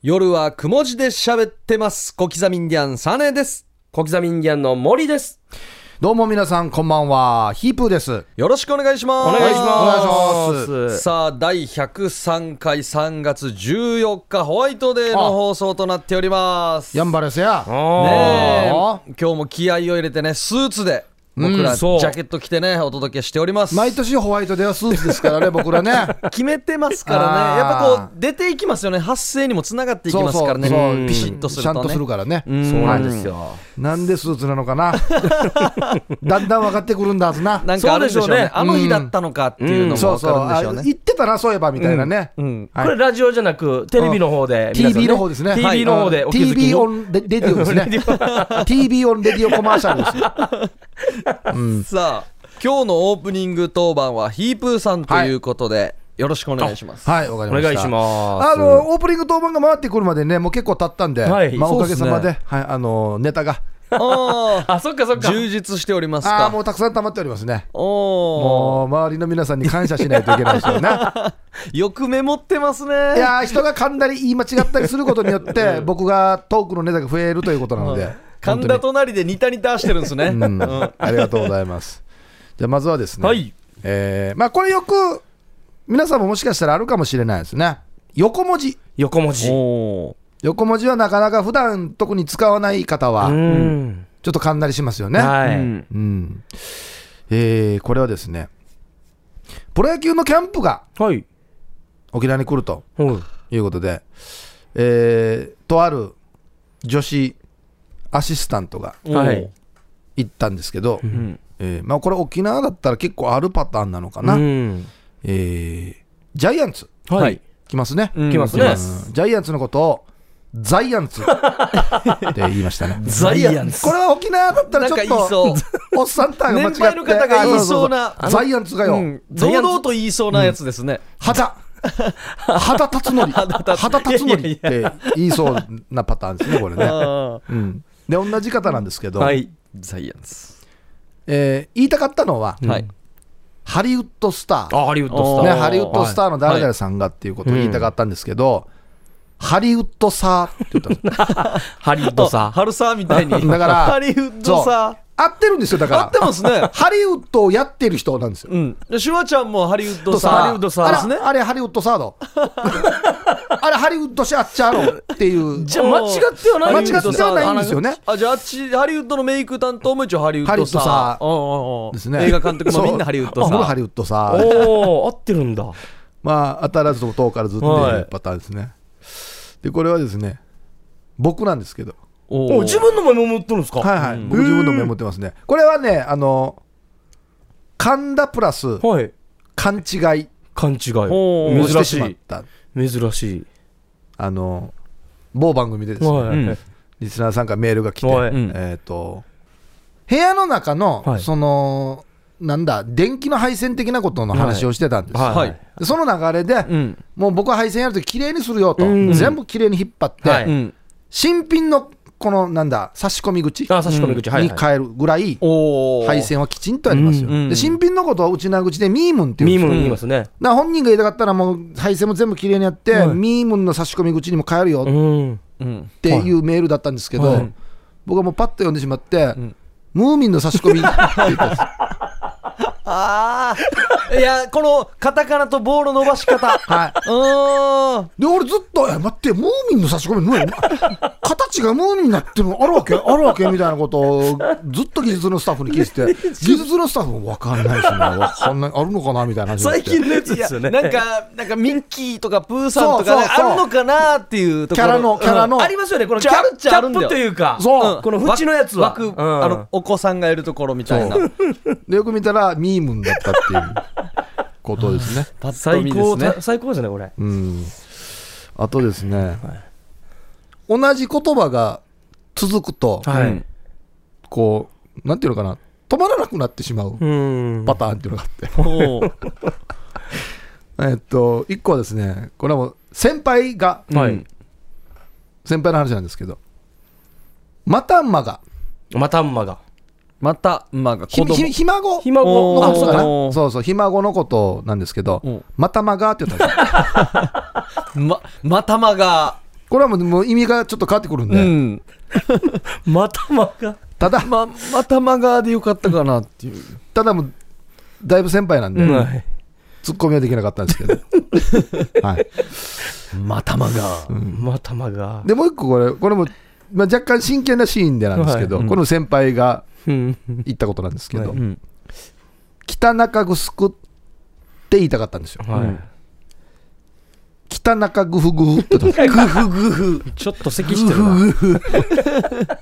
夜はくも字で喋ってます。小刻みインディアンサネです。小刻みインディアンの森です。どうも皆さんこんばんはヒープーですよろしくお願いします。お願いします。お願いしますさあ、第103回3月14日ホワイトデーの放送となっております。ヤンバレスやあねえあ今日も気合を入れてね、スーツで僕らジそう。ャケット着てね、お届けしております。毎年ホワイトデーはスーツですからね僕らね。決めてますからね。やっぱこう、出ていきますよね。発声にもつながっていきますからね。そうそう。ピシッとするとね。ちゃんとするからねん。そうなんですよ。なんでスーツなのかな？だんだん分かってくるんだはずな。なんかあるんでしょうね。そうでしょうね。あの日だったのかっていうのもそうそう分かるんでしょうね。あ言ってたなそういえばみたいなね、うん。はい。これラジオじゃなくテレビの方で TV の方ですね。TV の方で TV にオンレレディオですね。TV on radio コマーシャルですさあ、今日のオープニング当番はヒープーさんということで、よろしくお願いします。はいわかりましたお願いします。あのオープニング当番が回ってくるまでねもう結構経ったんで、はいまあ、おかげさまそうではい、あのネタがあ あ、そっかそっあ、か。充実しておりますああか。もうたくさん溜まっておりますねおお、もう周りの皆さんに感謝しないといけないですよね よくメモってますね。いやー人が噛んだり言い間違ったりすることによって僕がトークのネタが増えるということなので神田隣でニタニタしてるんですね。うんありがとうございますじゃあまずはですね、はい。えーまあこれよく皆さんももしかしたらあるかもしれないですね横文字横文字。横文字はなかなか普段特に使わない方はうん。ちょっと噛んだりしますよね、はい。ー。うんうんえーこれはですねプロ野球のキャンプがはい。沖縄に来るとうんいうことで、えーとある女子アシスタントがはい。行ったんですけど、うん。えーまあ、これ沖縄だったら結構あるパターンなのかな、うん。えージャイアンツはい。来ますね、うん。来ますね。うん。ジャイアンツのことをザイアンツ って言いましたね。ザイアンツ。これは沖縄だったらちょっとう。おっさんたが間違って。年配の方が言いそうなあザイアンツがよ、うん。堂々と言いそうなやつですね。肌肌立つのり。肌立つ。のりって言いそうなパターンですねこれね、あうん、で同じ方なんですけど、はい。ーザイアンツ。えー言いたかったのは、はい。ハリウッドスターあ、ハリウッドスター。ね、ハリウッドスターの誰々さんがっていうことを言いたかったんですけど、ハリウッドサーって言ったんですハリウッドさ。春さみたいに。だから ハリウッドさ。合ってるんですよだから。合ってますね。ハリウッドをやってる人なんですよ。うん。でシュワちゃんもハリウッドとさ。ハリウッドサーあですね。れあれハリウッドサード。あれハリウッドシャッチャーロっていう。じゃあ間違ってはない間違ってはないんですよね。あ、じゃああっち、ハリウッドのメイク担当も一応ハリウッドさ。ハリウッドさうんうんうん。ですね。映画監督もみんなハリウッドさ。そう僕ハリウッドサー。おお、合ってるんだ。まあ当たらずと遠からずっていうパターンですね、でこれはですね僕なんですけどおお自分のメモ持ってるんですか？はいはい、うん。僕自分のメモってますね。これはねあの神田プラスはい。勘違い。勘違い。おー。をして珍しまった。珍しい。あの某番組でですね、はい。うん。リスナーさんからメールが来て、はい。うん。えっ、と部屋の中の、はい。そのなんだ電気の配線的なことの話をしてたんです、はい。はい。でその流れで、うん。もう僕は配線やるとききれいにするよと、うん。全部きれいに引っ張って、はい。うん。新品のこのなんだ差し込み口あ、差し込み口。はいはい。に変えるぐらい配線はきちんとありますよ、うんで新品のことを内な口でミームンっていうんですよ。ミームン言いますね。本人が言いたかったらもう配線も全部きれいにやって、はい。ミームンの差し込み口にも変えるよっ。ていうメールだったんですけど、はい。僕はもうパッと読んでしまって、ん。ムーミンの差し込み。って言ったんですああ。いや、このカタカナと棒の伸ばし方。はうーん。い、で俺ずっと「え待ってムーミンの差し込み何形がムーミンになってるのあるわけあるわけ?」みたいなことをずっと技術のスタッフに聞いてて 技術のスタッフも分かんないですね分かんないあるのかなみたいな最近のやつですよね。なんか、なんかミッキーとかプーさんとかねそうそうそうあるのかなっていうところ。キャラのキャラの、ありますよね、このキャッキャッっちゃあるんだよプというか、そううんこの縁のやつは。枠、うんあの、お子さんがいるところみたいな。でよく見たらミームンだったっていうことですね。最高、見ですね。最高ですね、これ。うん。あとですね、同じ言葉が続くと、はい。うんこうなんていうのかな。止まらなくなってしまううん。パターンっていうのがあって、えっと一個はですねこれはもう先輩がはい。うん先輩の話なんですけどまたんまが。またんまが。また、まあ、子ひ供。ひひ孫？ひのことかな。そうそうひ孫のことなんですけどうん。またまがって言ったんですよ ま、またまが、これはもうもう意味がちょっと変わってくるんで、うん。またまが。ただま、またまがでよかったかなっていう。ただもうだいぶ先輩なんで、うん。はい。ツッコミはできなかったんですけど、はい、またまが。またまが。でもう一個これこれも、まあ、若干真剣なシーンでなんですけど、はい。うん。この先輩がうん。言ったことなんですけど、はいうん。北中城って言いたかったんですよはい。北中グフグフってグフグフ。ちょっと咳してるな。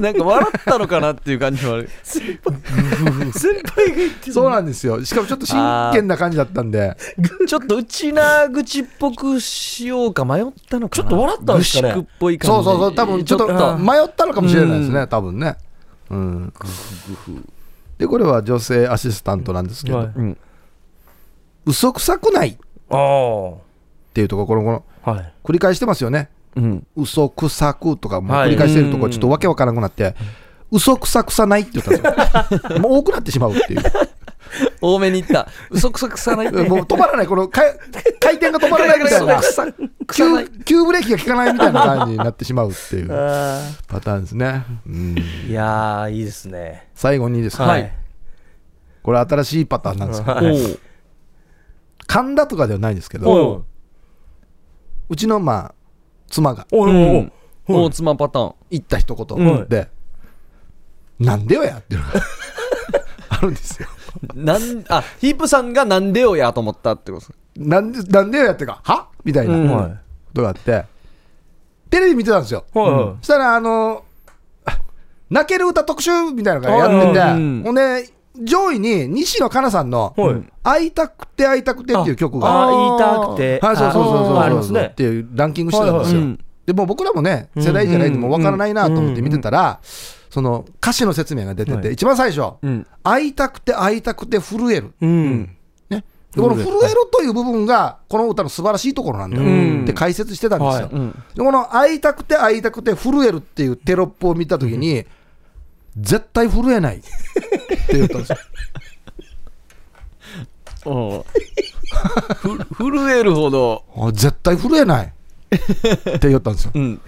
なんか笑ったのかなっていう感じもある。先輩が言ってそうなんですよしかもちょっと真剣な感じだったんでちょっと内な口っぽくしようか迷ったのかな。ちょっと笑ったんですかねっぽい感じ。そうそうそう多分ちょっとちょっと迷ったのかもしれないですね、多分ねうん。でこれは女性アシスタントなんですけど、はい。うん。嘘くさくない。っ。ていうところこのこのはい。繰り返してますよね。うん。嘘くさくとかもはい。繰り返してるとこちょっとわけわからなくなって、嘘くさくさないって言ったんですよ。もう多くなってしまうっていう 多めにいった。嘘くさくさないって。もう止まらない。このか回転が止まらないみたいな。急。急ブレーキが効かないみたいな感じになってしまうっていうあパターンですね、うん。ーいやー、いいですね。最後にですね、はい。これ新しいパターンなんですけどはい。おう。神田とかではないんですけどおう。ちのまあ妻がおおうん。大妻パターン。言った一言で、なんでよやっていうのが あるんですよなん、あ、ヒープさんがなんでよやと思ったってことなんでなんでよやってか？は？みたいな。うん。こはい。とがあって？テレビ見てたんですよ。はそしたらあの泣ける歌特集みたいなのがやってて、うん。ほんで上位に西野カナさんのい。はい。「会いたくて会いたくて」っていう曲が。ああ、言いたくて。はい、そうそうそうそう。あありそうますね。って。いうランキングしてたんですよ。はいはいでもう僕らもね、世代じゃないともう分からないなと思って見てたら、その歌詞の説明が出てて、はい一番最初、うん。会いたくて会いたくて震える。うん。ね、でこの震えるという部分が、この歌の素晴らしいところなんだようんって解説してたんですよ。でこの会いたくて会いたくて震えるっていうテロップを見たときに、絶対震えないって言ったんですよ。震えるほど。あ絶対震えない って言ったんですよ。うん。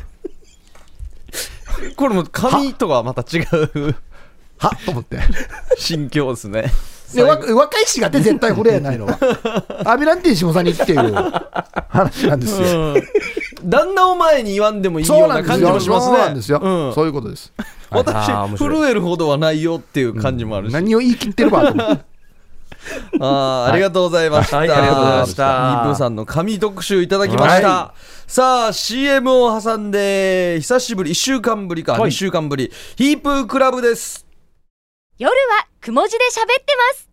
これも髪とはまた違うはっと思って。心境ですね。若いしがって絶対震えないのは。アビランティ下さにっていう話なんですよ。うん旦那を前に言わんでもいいそうようなんですよ。な感じもしますそうなんね。ですよ。うんそういうことです。私震えるほどはないよっていう感じもあるし。何を言い切ってるかと思って。あーありがとうございました。はいありがとうございましたヒープーさんの神特集いただきました。はさあ、CM を挟んで、久しぶり、1週間ぶりか、はい2週間ぶり、ヒープークラブです。夜はくも字で喋ってます。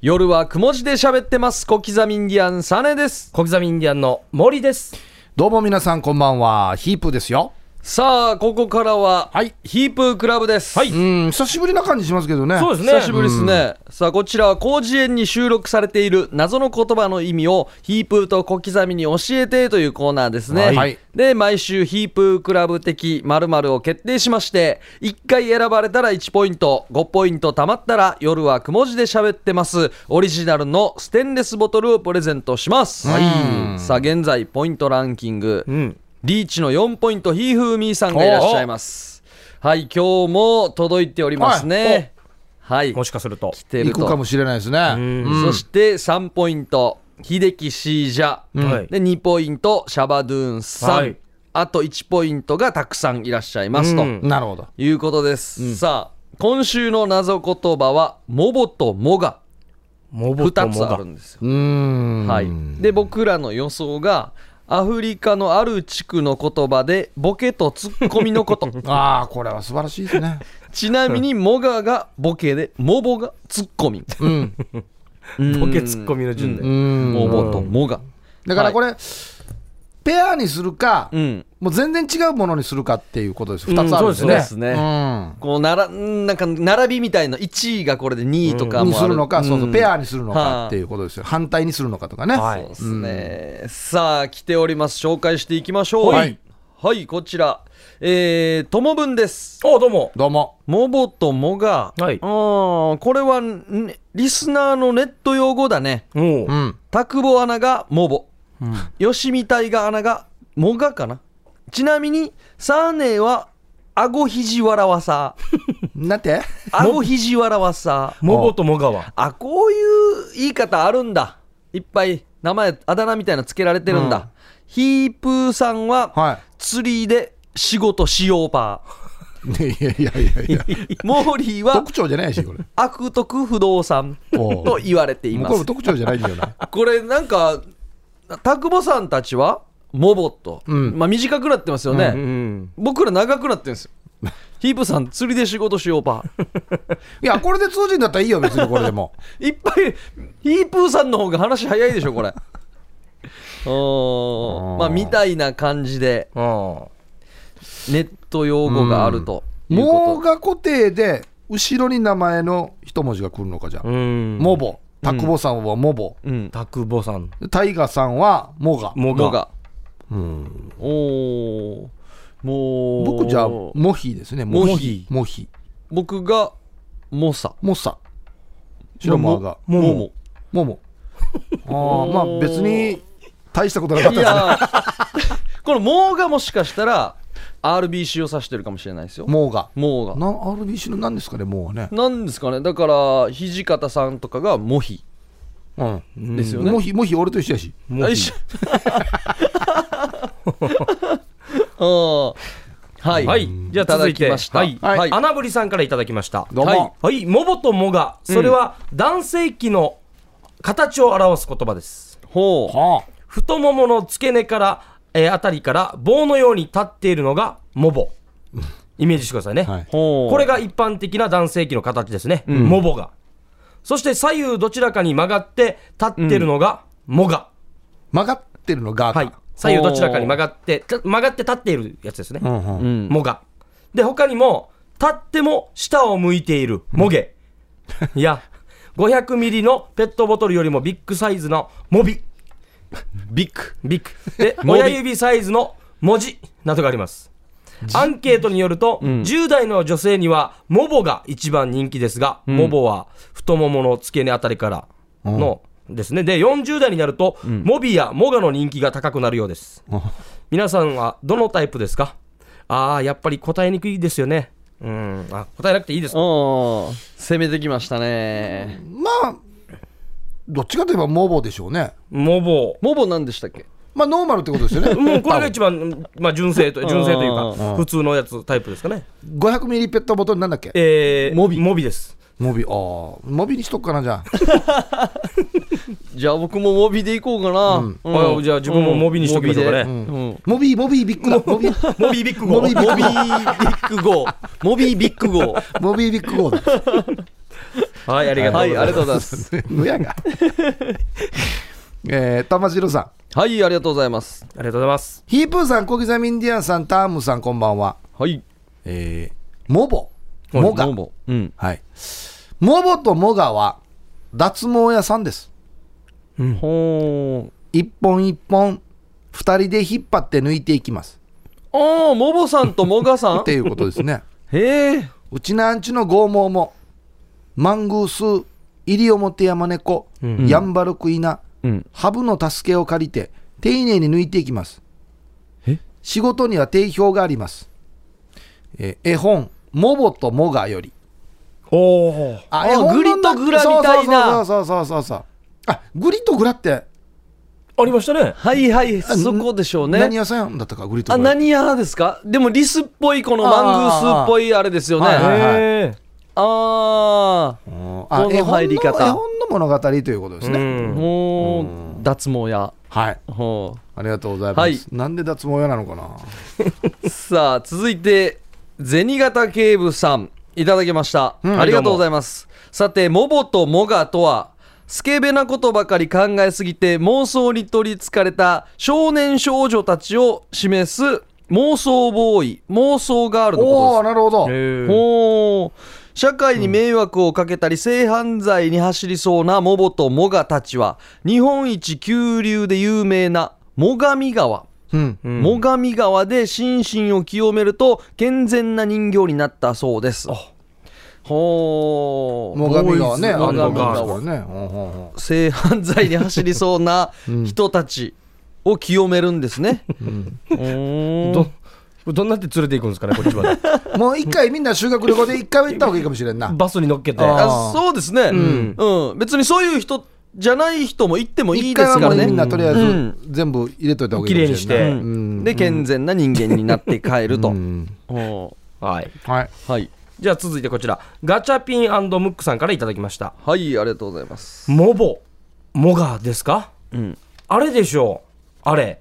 夜はくも字で喋ってます。小刻みインディアン、サネです。小刻みインディアンの森です。どうも皆さんこんばんは。ヒープですよ。さあ、ここからは、はいヒープークラブです。はいうん、久しぶりな感じしますけどね。そうですね。久しぶりですね。さあ、こちらは広辞苑に収録されている謎の言葉の意味をヒープーと小刻みに教えてというコーナーですね。はいで、毎週ヒープークラブ的〇〇を決定しまして、1回選ばれたら1ポイント、5ポイント貯まったら夜はくも字で喋ってます。オリジナルのステンレスボトルをプレゼントします。はいさあ、現在ポイントランキング。うん。リーチの4ポイント、ひーふーみーさんがいらっしゃいます。はい、今日も届いておりますね。はい。もしかすると。来てると。行くかもしれないですね。んうんそして3ポイント、秀樹シージャ。はいで、2ポイント、シャバドゥーンさん。はいあと1ポイントがたくさんいらっしゃいますと、うんなるほど。いうことです。さあ、今週の謎言葉は、モボとモがモボと2モがつあるんですよ。はい。で、僕らの予想が、アフリカのある地区の言葉でボケとツッコミのこと。ああ、これは素晴らしいですね。ちなみに、モガがボケで、モボがツッコミ。うん。うんボケツッコミの順うで。ん。モボとモガ。だからこれ、ペアにするか、うん。もう全然違うものにするかっていうことです。二つあるんですね。そうですね。うん。こうならんなんか並びみたいな1位がこれで2位とかもある、にするのか、そうそう、んペアにするのはあかっていうことですよ。反対にするのかとかね。はい。そうですね、さあ来ております。紹介していきましょう。はい。はいこちら。えー、ともぶんです。おどうも。どうも。モボとモが、はい。うんこれは、ね、リスナーのネット用語だね。おううん。田久保アナがモボ、吉見大河アナがもがかな？ちなみにサーネーはあごひじわらわさなんて？あごひじわらわさモボとモガは。あこういう言い方あるんだいっぱい名前あだ名みたいなのつけられてるんだ、うんヒープーさんはは釣りで仕事しようパい。いやいやいやいや。ーモーリーは特徴じゃないし、これ。悪徳不動産と言われていもうこれます特徴じゃないんだよな。これなんか田久保さんたちはモボット、うん。まあ短くなってますよね、うん。僕ら長くなってるんですよ。ヒープさん釣りで仕事しようパ。いや、これで通じんだったらいいよ、別にこれでも。ー いっぱいヒープーさんの方が話早いでしょこれ。おー。まあみたいな感じで。あネット用語があるともこうが固定で、後ろに名前の一文字が来るのかじゃあ。モボ。タクボさんはモボ。と、うん、タクボさん。タイガさんはモガ。モガ。のがうんおおもう僕じゃあ、モヒですね。モヒモヒ。僕がモサモサ。白マーが。モモモモ。ああ、まあ別に大したことなかっいたですね。や この「モー」がもしかしたら RBC を指してるかもしれないですよモーが。モーがな RBC の何ですかね、モーはね。なんですかねだから土方さんとかがモヒうん。ですよね、モヒ、モヒ俺と一緒やし。モヒ はい、はい。じゃあ続いて、はい。はいアナブリさんからいただきました。どうも。はいはい。モボとモガ。それは男性器の形を表す言葉です。ほうはあ。太ももの付け根から、えーあたりから棒のように立っているのがモボ。イメージしてくださいね。はい。これが一般的な男性器の形ですね。モボが。そして左右どちらかに曲がって立ってるのがモガ。曲がってるのがか。はい。左右どちらかに曲がって、た曲がって立っているやつですね。うんうんうんモガ。で、他にも、立っても下を向いているモゲ。いや、500ミリのペットボトルよりもビッグサイズのモビ。ビッグビッグ。で、親指サイズの文字などがあります。アンケートによると、10代の女性にはモボが一番人気ですが、モボは太ももの付け根あたりからのですね。で、40代になると、モビやモガの人気が高くなるようです。皆さんはどのタイプですか？ああ、やっぱり答えにくいですよね。うん。あ、答えなくていいですかうん攻めてきましたねまあ、どっちかといえばモボでしょうね。モボ。モボ何でしたっけ？まあノーマルってことですよね。もうこれが一番、まあ、純正と、純正といううか、普通のやつ、タイプですかね。500ミリペットボトルなんだっけ？えー、モビ。モビです。モビ、ああ、モビにしとくかな、じゃあ。じゃあ僕もモビでいこうかな、うん。あじゃあ自分もモビにしときましょうかね。モビで。うん。モビ、モビビッグだ。モビ、モビービッグモビモビービッグ号。モビービッグ号。モビビッグゴーだ。はい、ありがとうございます。はいありがとうございますむやが。えー、玉城さん。はいありがとうございますありがとうございます。ヒープーさん、小刻みインディアンさん、タームさん、こんばんは。はいえー、モボ、モガモ。ボうんはい。モボとモガは、脱毛屋さんです。ほう一本一本、二人で引っ張って抜いていきます。ああモボさんとモガさん？っていうことですね。へえうちなんちの剛毛も、マングース、イリオモテヤマネコ、ヤンバルクイナ、うんハブの助けを借りて、丁寧に抜いていきます。え？仕事には定評があります。えー絵本、モボとモガより。おお。ああグリとグラみたいなそうそうそうそうそう。あ、グリとグラって、ありましたね。はいはいそこでしょうね何屋さんだったか、グリとあグラ。何屋ですかでもリスっぽいこのマングースっぽいあれですよねはいはいはいへあうん。この絵本入り方。の絵本の物語ということですーね。あうん。もう脱毛屋。はい。ほありがとうございます。はい。なんで脱毛屋なのかな？う さあ続いて銭形警部さん。いただきました、うん。ありがとうございます。さてモボとモガとはスケベなことばかり考えすぎて妄想に取りつかれた少年少女たちを示す妄想ボーイ妄想ガールのことです。おおなるほど。ほう社会に迷惑をかけたり性犯罪に走りそうなモボとモガたちは日本一急流で有名な最上川。うん。うん。最上川で心身を清めると健全な人形になったそうです。ほう最上川ね、最上川川。ね。性犯罪に走りそうな 人たちを清めるんですね。うん。どどんなって連れていくんですかねこっちまで。もう一回みんな修学旅行で一回は行った方がいいかもしれんな。バスに乗っけて。そうですね、うん。別にそういう人じゃない人も行ってもいい一ですからね。みんなとりあえずうん。全部入れといた方がいいかもしれんな。綺麗にして。うん。で健全な人間になって帰ると。はい。はい。はい、じゃあ続いてこちら。ガチャピンムックさんからいただきました。はい、ありがとうございます。モボ。モガですか？うん、あれでしょう。あれ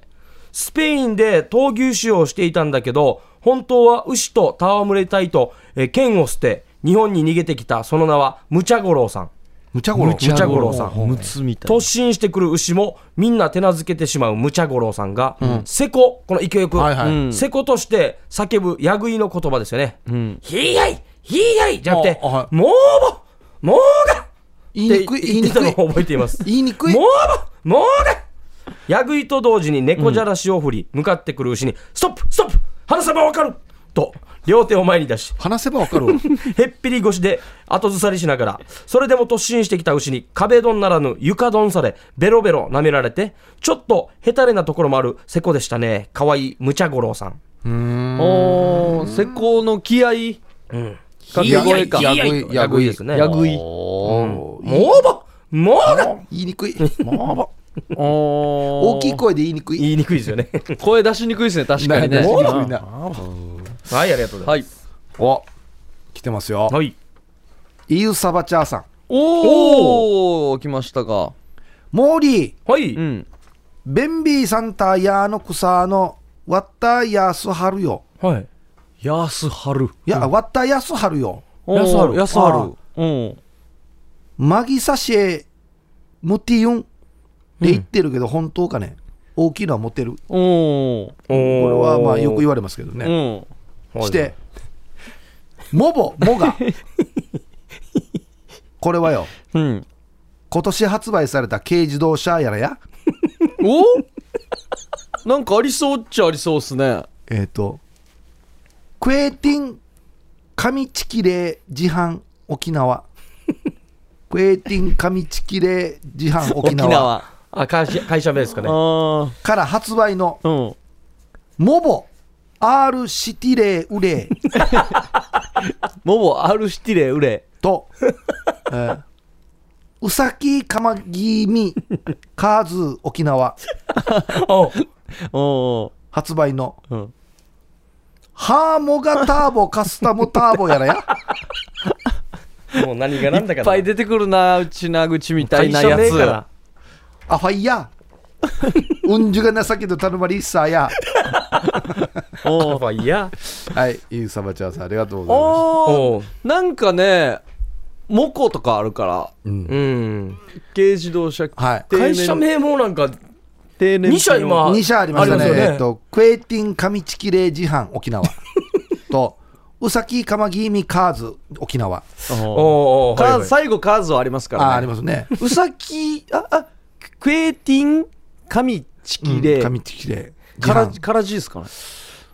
スペインで闘牛士をしていたんだけど本当は牛と戯れたいと、えー剣を捨て日本に逃げてきたその名はムチャゴロウさん。むちゃごろ。むちゃごろうさん。みたい突進してくる牛もみんな手なずけてしまうムチャゴロウさんが、セコこの勢いよく、はいはい。うん。セコとして叫ぶやぐいの言葉ですよね、ん。ひーやいひーやいじゃなくてあはい。もうぼもうが言いにくい、言いにくい言ってた。のを覚えています。言いにくい。も。うぼもうがやぐいと同時に猫じゃらしを振り、向かってくる牛にストップストップ離せばわかると両手を前に出し話せばわかるわ。へっぴり腰で後ずさりしながら、それでも突進してきた牛に壁ドンならぬ床ドンされ、ベロベロ舐められて、ちょっとヘタレなところもあるセコでしたね。かわいいムチャゴロウさん。おー、施工の気合い、うん。掛け声か。やぐいやぐいですね。やぐい。おーもうばもうが言いにくい。もう大 大きい声で言いにくい。言いにくいですよね。声出しにくいですね、確かにね。出しにくいはなはい、ありがとうございい。お来てますよます。。はい。イユサバチャーさん。おー、来ましたか。モーリー、はい。うん。ベンビーサンタヤーの草のワッタヤスハルよ。はい。安春。いや、ワッタヤスハルよ。安春安春。うん。マギサシェムティユンって言ってるけど、本当かね？大きいのは持てる。これはまあよく言われますけどうね。ん。して、モボ、モガ。これはよ、うん。今年発売された軽自動車やらや？お？なんかありそうっちゃありそうっすね。えっ、と、クエティン上チキレー自販沖縄。クエティン上チキレー自販沖縄。あ、会社、会社名ですかね。あから発売のあ。うん。モボ R シティレーウレー モボ、アルシティレ、ウレ。と、えーうさきかまぎみカーズ沖縄 おおー。発売のうん。ハーモガターボカスタムターボやらやもう何がなんだかいっぱい出てくるな、うちな口みたいなやつ。あファイヤーうんじゅが情けと頼まりっさや。おーまあいいや。はいゆうさばちゃんさんありがとうございまおおうーなんかね、モコとかあるから、す、うん。うん。軽自動車、はい。定年会社名もなんか、定年二社今2社ありますよね。えっとクエイティン上チキレー自販沖縄。とうさきかまぎみカーズ沖縄。おーおーズはいはい。最後カーズはありますからね。あありますね。うさき、あ、あ、クエティン、神チキレ、上チキレから、販からじですかね。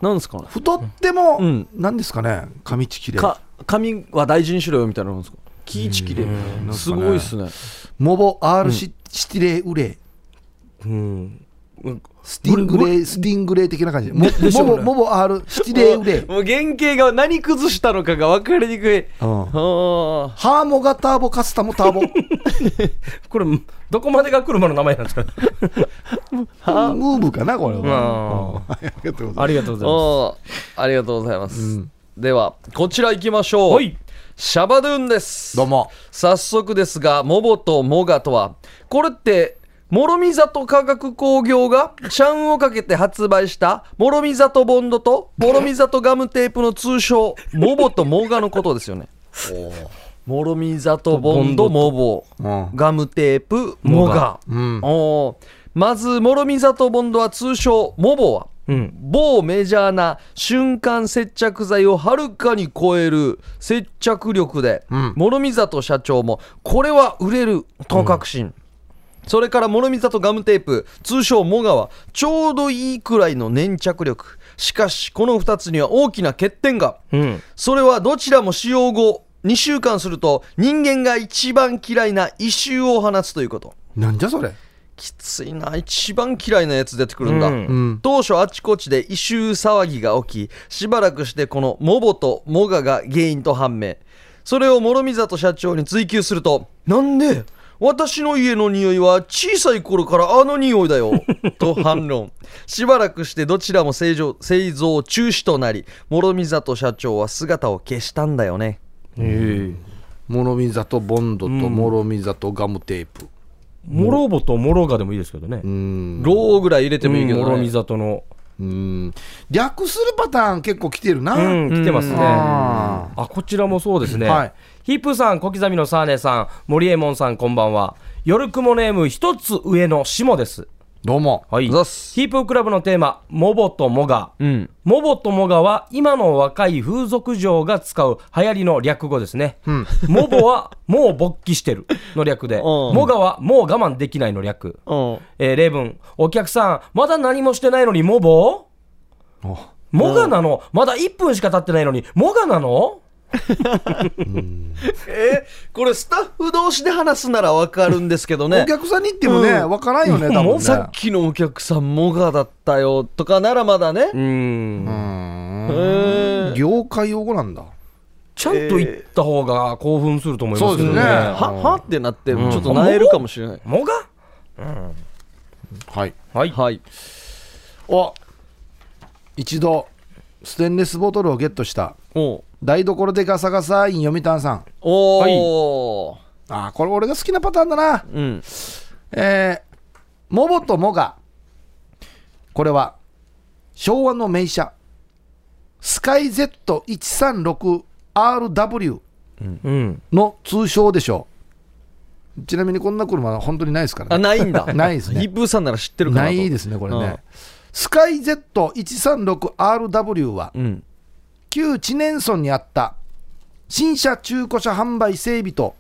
なんですかね。太っても、うん何ですかね上チキレーか、髪は大事にしろよみたいなのなんですか。キーチキレ、すごいっすね。モボ R シ,、シティレーウレーうん。スティングレースティングレー的な感じ。モでしょうね。モボモボ R シティレーウレーもう原型が何崩したのかが分かりにくい。うん。ハーモガターボカスタムターボ。これ、どこまでが車の名前なんですか？ムーブかなこれは、あありがとうございまありがとうございまおーありがとうございます。では、こちら行きましょう。す。はい。シャバドゥンですす。どうも。早速ですが、モボとモガとは、これって、諸見里化学工業がシャンをかけて発売した諸見里ボンドと諸見里ガムテープの通称、モボとモガのことですよね。諸見里ボンド、モボ、うん。ガムテープ、モガ。まず、諸見里ボンドは通称、モボは、うん。某メジャーな瞬間接着剤をはるかに超える接着力で、うん。諸見里社長もこれは売れると確信、それから諸見里ガムテープ通称モガはちょうどいいくらいの粘着力。しかしこの2つには大きな欠点が。うん。それはどちらも使用後2週間すると人間が一番嫌いな異臭を放つということ。なんじゃそれ？きついな一番嫌いなやつ出てくるんだ、うん。うん。当初あちこちで異臭騒ぎが起きしばらくしてこのモボとモガが原因と判明。それを諸見里社長に追及するとなんで？私の家の匂いは小さい頃からあの匂いだよ。と反論。しばらくしてどちらも製造製造中止となり諸見里社長は姿を消したんだよね。ええ。諸見里ボンドと諸見里ガムテープ。モロボとモロガでもいいですけどね。うん。ローぐらい入れてもいいけど、モロミねザトの。うん略するパターン結構来てるな、うん、来てますね。ああ、こちらもそうですね。はいヒップさん、小刻みのサーネさん、森エモンさん、こんばんは。夜雲ネーム一つ上の下です。どうも。はい。ヒープークラブのテーマ、モボとモガ。うん。モボとモガは今の若い風俗嬢が使う流行りの略語ですね。モボはもう勃起してるの略で、ん。モガはもう我慢できないの略。うん。えー例文、お客さん、まだ何もしてないのにモボ？モガなの？まだ1分しか経ってないのに、モガなの？えこれスタッフ同士で話すならわかるんですけどね。お客さんに言ってもね、わからんよね多分ね。さっきのお客さんモガだったよとかならまだね。うーん。業界用語なんだ。ちゃんと言った方が興奮すると思いますけどね。そうですね。ははってなってちょっとなえるかもしれない、モガはい。はい。はい。お一度ステンレスボトルをゲットした。お台所でガサガサイン読谷さん。おお、あーこれ俺が好きなパターンだな。うん。えー、モボとモガ。これは昭和の名車。スカイ Z136RW うん。の通称でしょ。うちなみにこんな車は本当にないですからね。あないんだ。ないですね。ヒップーさんなら知ってるかなと。ないですねこれうん。ねスカイ Z136RW はうん旧知念村にあった新車中古車販売整備と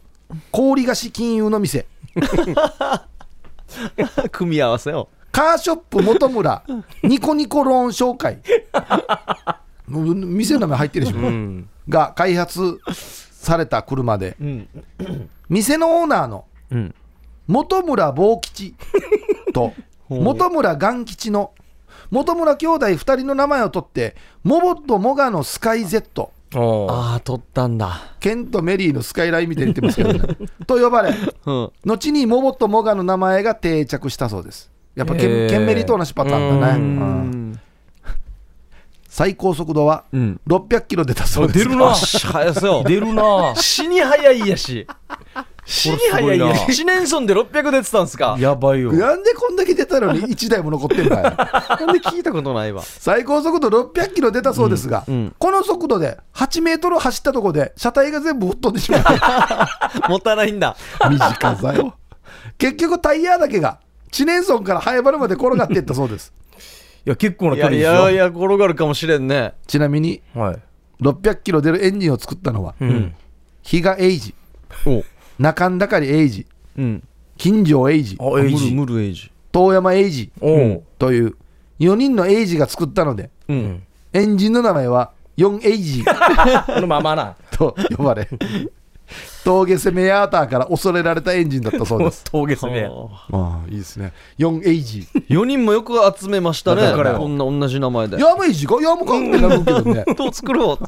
氷菓子金融の店。組み合わせよカーショップ元村ニコニコローン紹介。店の名前入ってるでしょ、うん。が開発された車で。うん店のオーナーのうん。本村坊吉と本村元吉の本村兄弟2人の名前を取ってモボとモガのスカイ Z ああ取ったんだ。ケンとメリーのスカイラインみたいに言ってますけどねと呼ばれうん。後にモボとモガの名前が定着したそうです。やっぱケン,、へー。ケンメリーと同じパターンだね、ううん最高速度はうん。600キロ出たそうです。出るな。よっしゃ早せよ出るな。死に早いやし。死に早いやし。1年村で600出てたんすか。やばいよ。なんでこんだけ出たのに 1台も残ってんだよ。なんで聞いたことないわ。最高速度600キロ出たそうですが、うん。うん。この速度で8メートル走ったところで車体が全部吹っ飛んでしまう。もったいないんだ。短さよ。結局タイヤだけが知念村から早原まで転がっていったそうです。いや、結構ない距やい離ですよ。やいや転がるかもしれんねちなみにはい。600キロ出るエンジンを作ったのは、うん。比嘉英二お中んだかり英二うん金城英二あ、エイジ。ムルエイジ遠山英二おう。という4人の英二が作ったのでうんエンジンの名前は4英二このままな。と呼ばれ峠攻めヤーターから恐れられたエンジンだったそうです。峠攻め。ああいいですね。4英二4人もよく集めましたね。こんな同じ名前で。ヤムエイジかヤムかってなるけどね。どう作ろう。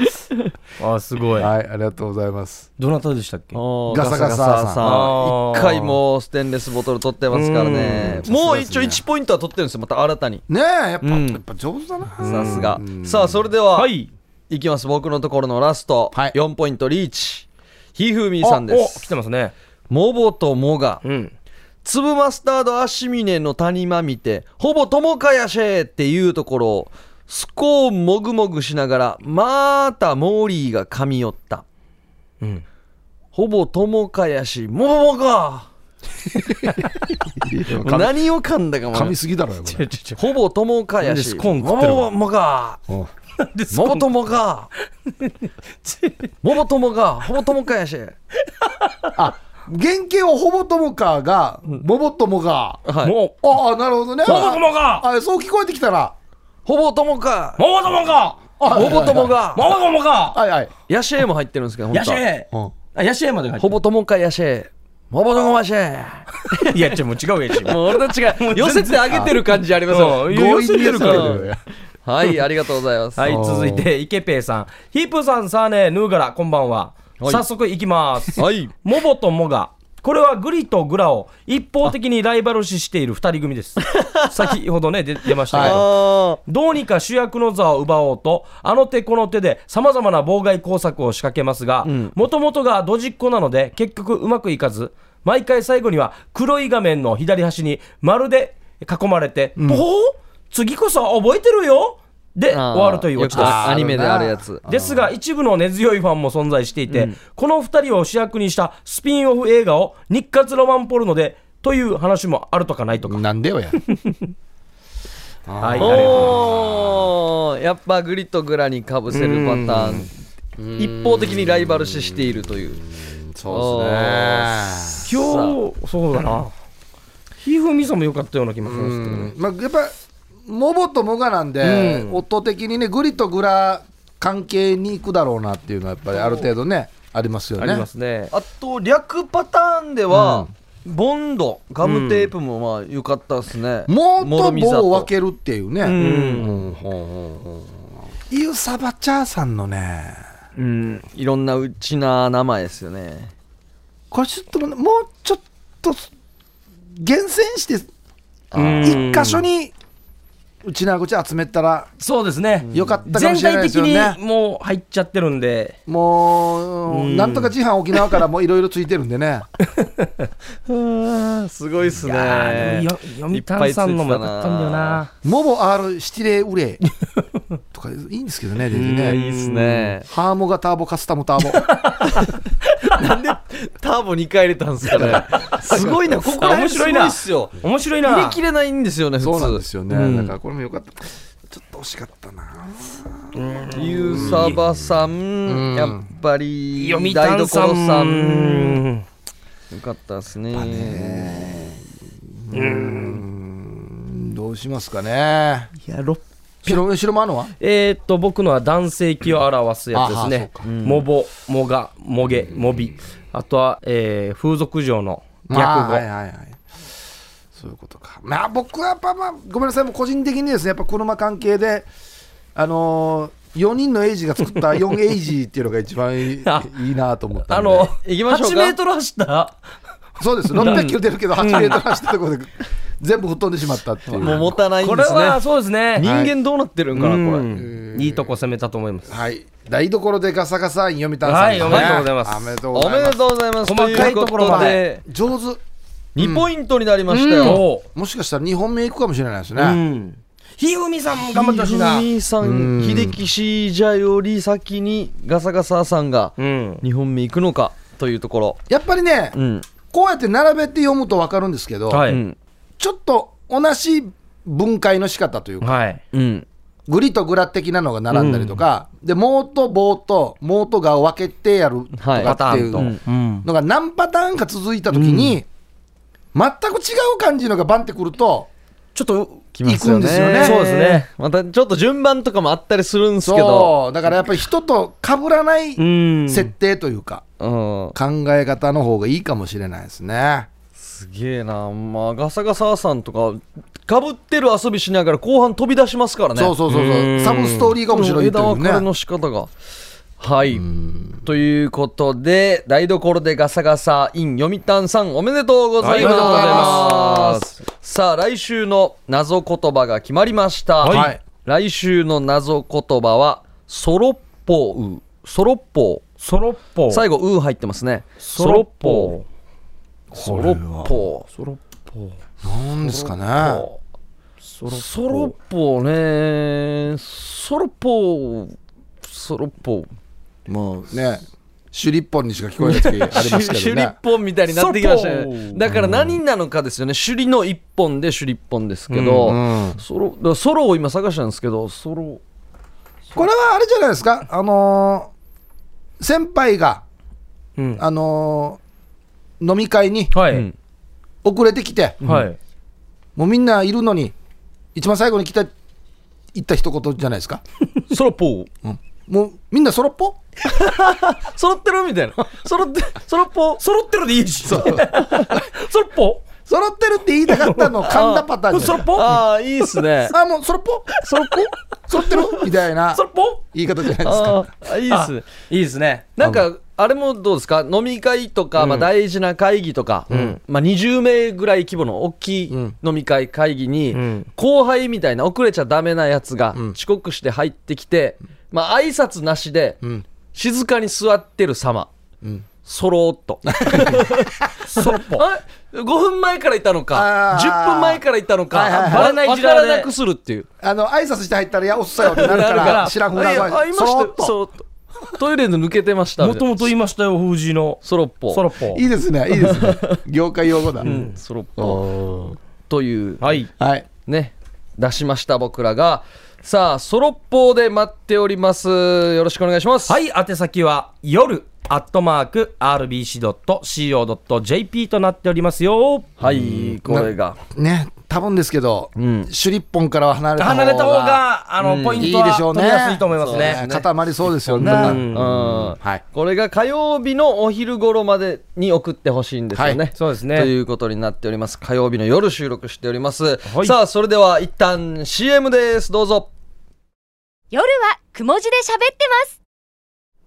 あ、すごい。はいありがとうございます。どなたでしたっけ？ガサガサさん。一回もうステンレスボトル取ってますからね。うん。もう一応1ポイントは取ってるんですよまた新たに。ねえやっぱ,、うん。やっぱ上手だな。さすが。さあそれでは、、はいい。きます。僕のところのラスト、はい。4ポイントリーチ。ひふみーさんでおお来すてますね。モボとモガ。うん。粒マスタード足峰の谷間見てほぼ友かやしぇっていうところをスコーンもぐもぐしながらまたモーリーが噛み寄った。うん。ほぼ友かやしもぼもが噛み何を噛んだかも噛みすぎだろよほぼ友かやしなんでスコーン食ってるのもぼもが。う んもぼ友がもが。ほぼ友かやし。あ原型はほぼともかがもぼともが。はい。もああなるほどね。う、もぼともが。あそう聞こえてきたらほぼ友か。もぼともが。あほぼ友が。もぼともが。はいはい。やしえも入ってるんですけど本当はやしえ。うん。あ、やしえまで入ってる。ほぼ友かやし。えモボドゴマシいや、ちょ、もう違うやし。もう俺たちが寄せてあげてる感じありますよ。うん強引に言ってからるはいありがとうございますはい、続いて、イケペイさん。ヒープさん、さあね、ヌーガラ、こんばんは。はい早速いきます。はいモボとモガ。これはグリとグラを一方的にライバル視している二人組です。先ほどね、出出ましたけど。あどうにか主役の座を奪おうと、あの手この手で様々な妨害工作を仕掛けますが、もともとがドジっ子なので、結局うまくいかず、毎回最後には黒い画面の左端に丸で囲まれて、おお次こそ覚えてるよ。であ終わるというオチです。アニメであるやつ。ですが、一部の根強いファンも存在していて、この二人を主役にしたスピンオフ映画を日活ロマンポルノで、という話もあるとかないとか。なんでよや。はい、おー。やっぱグリとグラにかぶせるパターン。一方的にライバル視しているという。そうですね。今日、そうだな。ひふみさんも良かったような気もしますけどね。まあ、やっぱモボとモガなんで、うん。夫的にねグリとグラ関係に行くだろうなっていうのはやっぱりある程度ねありますよね。ありますね。あと略パターンでは、ボンドガムテープもまあ良かったですね、もと諸見里。棒を分けるっていうね、ううん。んイウサバチャーさんのねうん。いろんなうちな名前ですよね。これちょっともうちょっと厳選してうん。一箇所にうちな口集めたらそうですね。よかったかも全しれない体的ですよねにもう入っちゃってるんで。もう、うんなんとか自販沖縄からもういろいろついてるんでね すごいっすいやーでもよ読谷さんのもよかったんだよな。モボ R シティレウレ とかいいんですけどね、出ていね。いっすねハーモがターボ、カスタムターボ。ターボ2回入れたんですかね。すごいなここら辺すごいっすよ。面白いな。入れきれないんですよね普通。そうなんですよね。うん。だからこれもよかった。ちょっと惜しかったな。ゆうさばさん、ん。やっぱり読台谷さん。所さうん。んよかったですね。うん。どうしますかね。いや、ろ白後ろもあるのは？えーっと、僕のは男性器を表すやつですね。ああそう。モボ、モガ、モゲ、モビ。あとは、えー風俗嬢の逆あー語。はいはいはい。そういうことか。まあ僕はやっぱまあ、ごめんなさい、もう個人的にですね、やっぱ車関係で、あのー、4人のエイジが作った 4エイジっていうのが一番いいあいいなと思ったあの、行きましょうか8メートル走った？そうです、600キロ出るけど、8メートル走ったところで全部吹っ飛んでしまったっていう。もう持たないんこれですねはそうですね。人間どうなってるんかな、これうんいいとこ攻めたと思います。はい。台所でガサガサイン読みたんさんはいおめでとうございますおめでとうございます。とうございます細かいところまで上手。とで2ポイントになりましたよ、おもしかしたら2本目いくかもしれないですうね。ん。ひふみさんも頑張ってほしいな。ひふみさうんん秀樹シージャより先にガサガサさんがうん。2本目行くのかというところやっぱりね、うんこうやって並べて読むと分かるんですけど、はい。うんちょっと同じ分解の仕方というか、はい。うんグリとグラ的なのが並んだりとか、で、モーと棒とモーとがを分けてやるとはいかっていうパターンと。うん。のが何パターンか続いたときに、全く違う感じのがバンってくると、ちょっと、来ますよね。行くんですよね。そうですね。またちょっと順番とかもあったりするんですけど。そう、だからやっぱり人と被らないうん。設定というか、うん。考え方の方がいいかもしれないですね。すげえな。まあガサガサさんとかかぶってる遊びしながら後半飛び出しますからね。そうそうそうそう。う、ん。サブストーリーが面白いと枝いうね。分かれの仕方が。はい。ということで台所でガサガサイン読谷さんおめでとうございまますさあ来週の謎言葉が決まりました、はい。来週の謎言葉はソロッポウソロッポソロッポウ最後ウー入ってますね。ソロッポソロッポソロッポなんですかね。ソロソロッポねソロッポソロッポもうね、シュリッポンにしか聞こえない時ありますけどシュリッね。ポンみたいになってきましたね。だから何なのかですよね。首里の一本で首里ポンですけど、うん。ソロだからソロを今探したんですけどソロこれはあれじゃないですか、あのー先輩が、うん。あのー飲み会にはい。うん。遅れてきて、はい。もうみんないるのに、一番最後に来た、言った一言じゃないですか？ソロポーもうみんなそろっぽ？揃ってるみたいな。揃って揃っぽ揃ってるでいいし。そ揃 っぽ揃ってるって言いたかったの噛んだパターンじゃないそろっぽああいいっすね。あもうそろっぽそろっぽ揃ってる？みたいなそろっぽ言い方じゃないですか。ああいいっすね。いいですね。なんかあれもどうですか？飲み会とか、まあ、大事な会議とか、まあ、20名ぐらい規模の大きい飲み会会議に、ん。後輩みたいな遅れちゃダメなやつが遅刻して入ってきて、まあ挨拶なしで、ん。静かに座ってる様、そろーっと。そろっぽ。あ5分前からいたのかあー。10分前からいたのか、はいはいはい。バレない字らでからなくするっていう。あの挨拶して入ったらいやおっさよってなるから ら。知らんふうなあいやあいまそしたろっと。そろっとトイレで抜けてました。もともと言いましたよ、封じの。そろっぽそろっぽ。いいですねいいですね。業界用語だ、うん。そろっぽおー。というはい。はい。ね出しました僕らが。さあソロッポーで待っております。よろしくお願いします。はい、宛先は夜アットマーク RBC.CO.JP となっておりますよ。はいこれが。ね多分ですけど、ん。シュリッポンからは離れた方が離れた方が、あの、ポイントはいいでしょうね。取りやすいと思いますね。固まりそうですよね、うん。うん。はい。これが火曜日のお昼頃までに送ってほしいんですよね、はい。そうですね。ということになっております。火曜日の夜収録しております、はい。さあそれでは一旦 CM です。どうぞ。夜はくも字で喋ってます。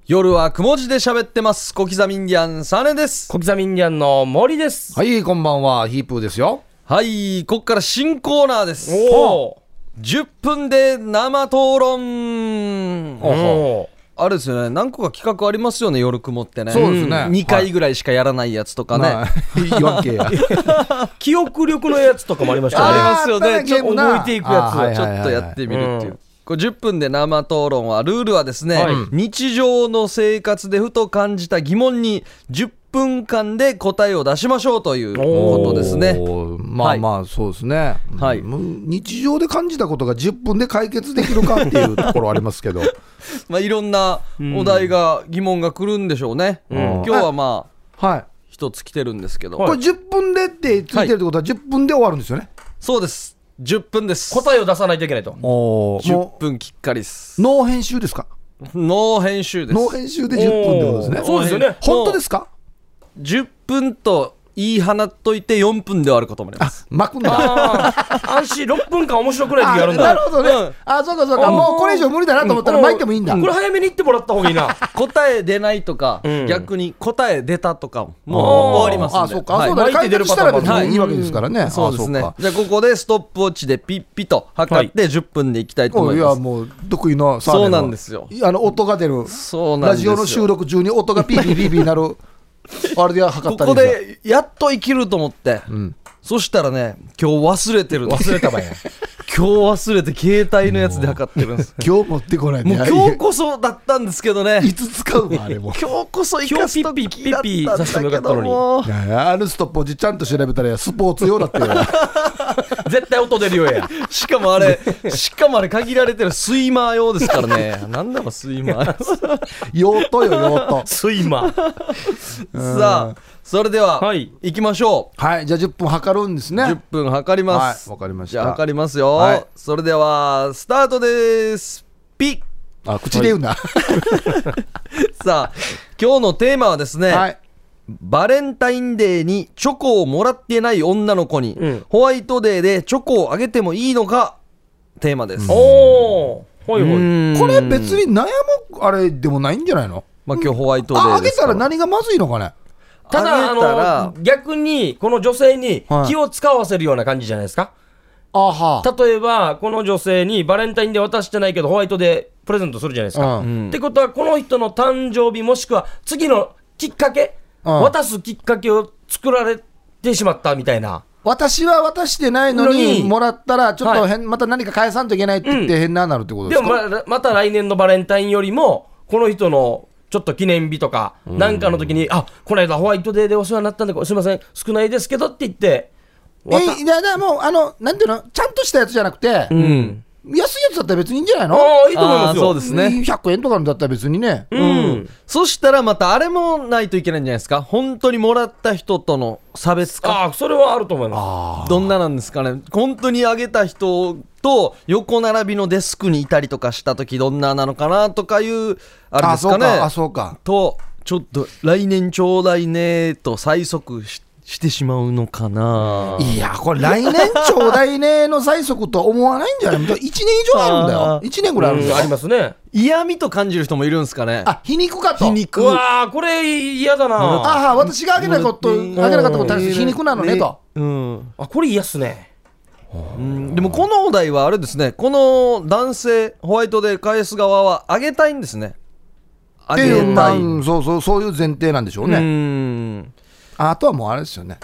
夜はくも字で喋ってます。小刻みインディアンサネです。小刻みインディアンの森です。はいこんばんは。ヒープーですよはいこっから新コーナーです。お10分で生討論。おおあれですよね。何個か企画ありますよね夜雲ってね。そうですね。2回ぐらいしかやらないやつとかね、まあ言わんけや。記憶力のやつとかもありましたよね。ありますよね。あーゲームな。覚えていくやつ。あーはいちょはいはい。っとやってみるっていう。うんこれ10分で生討論はルールはですね、はい。日常の生活でふと感じた疑問に10分間で答えを出しましょうということですね。まあまあそうですね、はい日常で感じたことが10分で解決できるかっていうところありますけど まあいろんなお題が疑問が来るんでしょうね。今日はまあはい一つ来てるんですけど、はいこれ10分でってついてるってことは10分で終わるんですよね、そうです。10分です。答えを出さないといけないと。10おも分きっかりですう。ノー編集ですか？ノー編集です。ノー編集で10分ってことですねそうですよね。本当ですか？10分と言い放っといて4分で終わることもありまあす。巻くんだ。ああ、安心6分間面白くない時やるんだ。なるほどね、うん。あそうかそうか。もうこれ以上無理だなと思ったら巻いてもいいんだ、これ早めに言ってもらった方がいいな。答え出ないとか、ん。逆に答え出たとかももう終わりますんで。あそうか、はいそうだね。巻いて出るパターンもにい。いわけですからね、そうですね。じゃあここでストップウォッチでピッピと測って10分でいきたいと思おいいます、やもう得意のサーネのそうなんですよ。あの音が出るそうなんですよ。ラジオの収録中に音がピーピーピーピーなる あれで測ったりここでやっと生きると思って、ん。そしたらね今日忘れてる忘れたばや。今日忘れて携帯のやつで測ってるんです。今日持ってこないも今日こそだったんですけどね。いつ使うの？あれも。今日こそ生かすとピッピッピッさせてもよかったのあのストップウォッチちゃんと調べたらスポーツ用だってよ絶対音出るよや。しかもあれしかもあれ限られてるスイマー用ですからねなんだろうスイマー用途よ用途スイマー。さあそれでは、はい。行きましょう。はい。じゃあ10分測るんですね。10分測ります、はい。わかりました。じゃあ測りますよ、はい。それではスタートです。ピッ。あ口で言うんだ さあ今日のテーマはですね、はい。バレンタインデーにチョコをもらってない女の子に、うん。ホワイトデーでチョコをあげてもいいのかテーマです、おお。ほいほい。うん。これ別に悩むあれでもないんじゃないの？まあ今日ホワイトデーああげですから。たら何がまずいのかね？ただ、あの、逆に、この女性にはい。気を使わせるような感じじゃないですか？あは。例えば、この女性にバレンタインで渡してないけど、ホワイトでプレゼントするじゃないですか。うん。ってことは、この人の誕生日もしくは次のきっかけ、うん。渡すきっかけを作られてしまったみたいな。私は渡してないののににもらったらちょっとは変、また何か返さんといけないって言って変ななるってことでですもか、ままた来年のバレンタインよりも、この人のちょっと記念日とか、なんかの時に、あこの間ホワイトデーでお世話になったんで、すみません、少ないですけどって言って、えいやいやもうあのなんていうのちゃんとしたやつじゃなくて、うん、安いやつだったら別にいいんじゃないの？ああ、いいと思いますよ。そうですね。100円とかのだったら別にね、うん、そしたらまたあれもないといけないんじゃないですか？本当にもらった人との差別化？ああ、それはあると思いまどんななんですかね？本当にあげた人と横並びのデスクにいたりとかした時どんななのかなとかいうあれあですかね。そうかあそうか。とちょっと来年ちょうだいねと催促ししてしまうのかな。いやこれ来年ちょうだいねの催促とは思わないんじゃない？1年以上あるんだよ。あー。1年ぐらいあるんうんありだよますね。嫌味と感じる人もいるんですかね。あ皮肉かと。皮肉。うわーこれ嫌だな。ああ私があげなかったあげなかったことに対して皮肉なのねと。うん。あこれ嫌っすねうん。でもこのお題はあれですね。この男性ホワイトで返す側はあげたいんですね。あげたい、うんそうそうそういう前提なんでしょううね、ん。あとはもうあれですよね。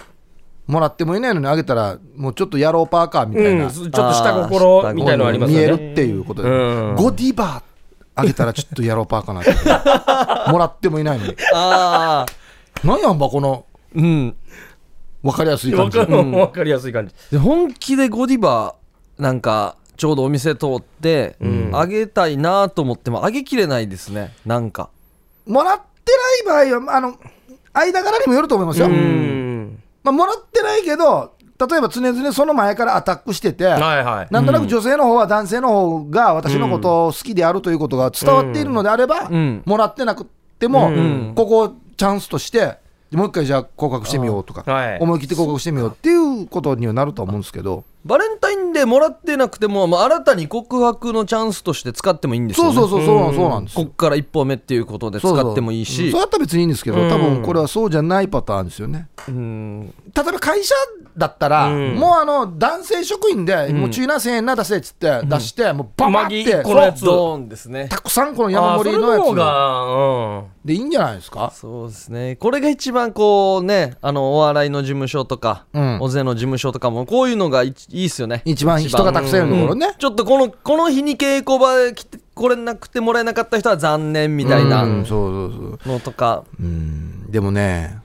もらってもいないのにあげたらもうちょっとやろうパーカーみたいな、うん。ちょっと下心みたいのあります見えるっていうことで、うん。ゴディバーあげたらちょっとやろうパーかなって。もらってもいないのに。ああ何やんばこの。うん分かりやすい感じ。わかるわかりやすい感じ。で本気でゴディバなんかちょうどお店通って、あげたいなと思ってもあげきれないですねなんか。もらってない場合はあの間柄にもよると思いますよ、うん。まあ、もらってないけど例えば常々その前からアタックしてて、はいはい。なんとなく女性の方は男性の方が私のことを好きであるということが伝わっているのであれば、うん。もらってなくても、うん。ここをチャンスとして、もう一回じゃあ告白してみようとか、はい。思い切って告白してみようっていうことにはなると思うんですけど、バレンタインデーもらってなくても、まあ、新たに告白のチャンスとして使ってもいいんですよね。そうそうそう、そうそうなんです。よこっから一歩目っていうことで使ってもいいしそうやったら別にいいんですけど、多分これはそうじゃないパターンですよね。うん。例えば会社だったら、うん。もうあの男性職員で、もう注意な1000円な出せっつって出して、もうババって、マギ一個のやつ。ドーンですねたくさんこの山盛りのやつ。の方が、でいいんじゃないですか？そうですね。これが一番こうねあのお笑いの事務所とか、うん。おぜの事務所とかもこういうのがいいいですよね一番人がたくさんいるところね。ちょっとこのこの日に稽古場来て来れなくてもらえなかった人は残念みたいなうんそうそうそう。のとか、うんでもね、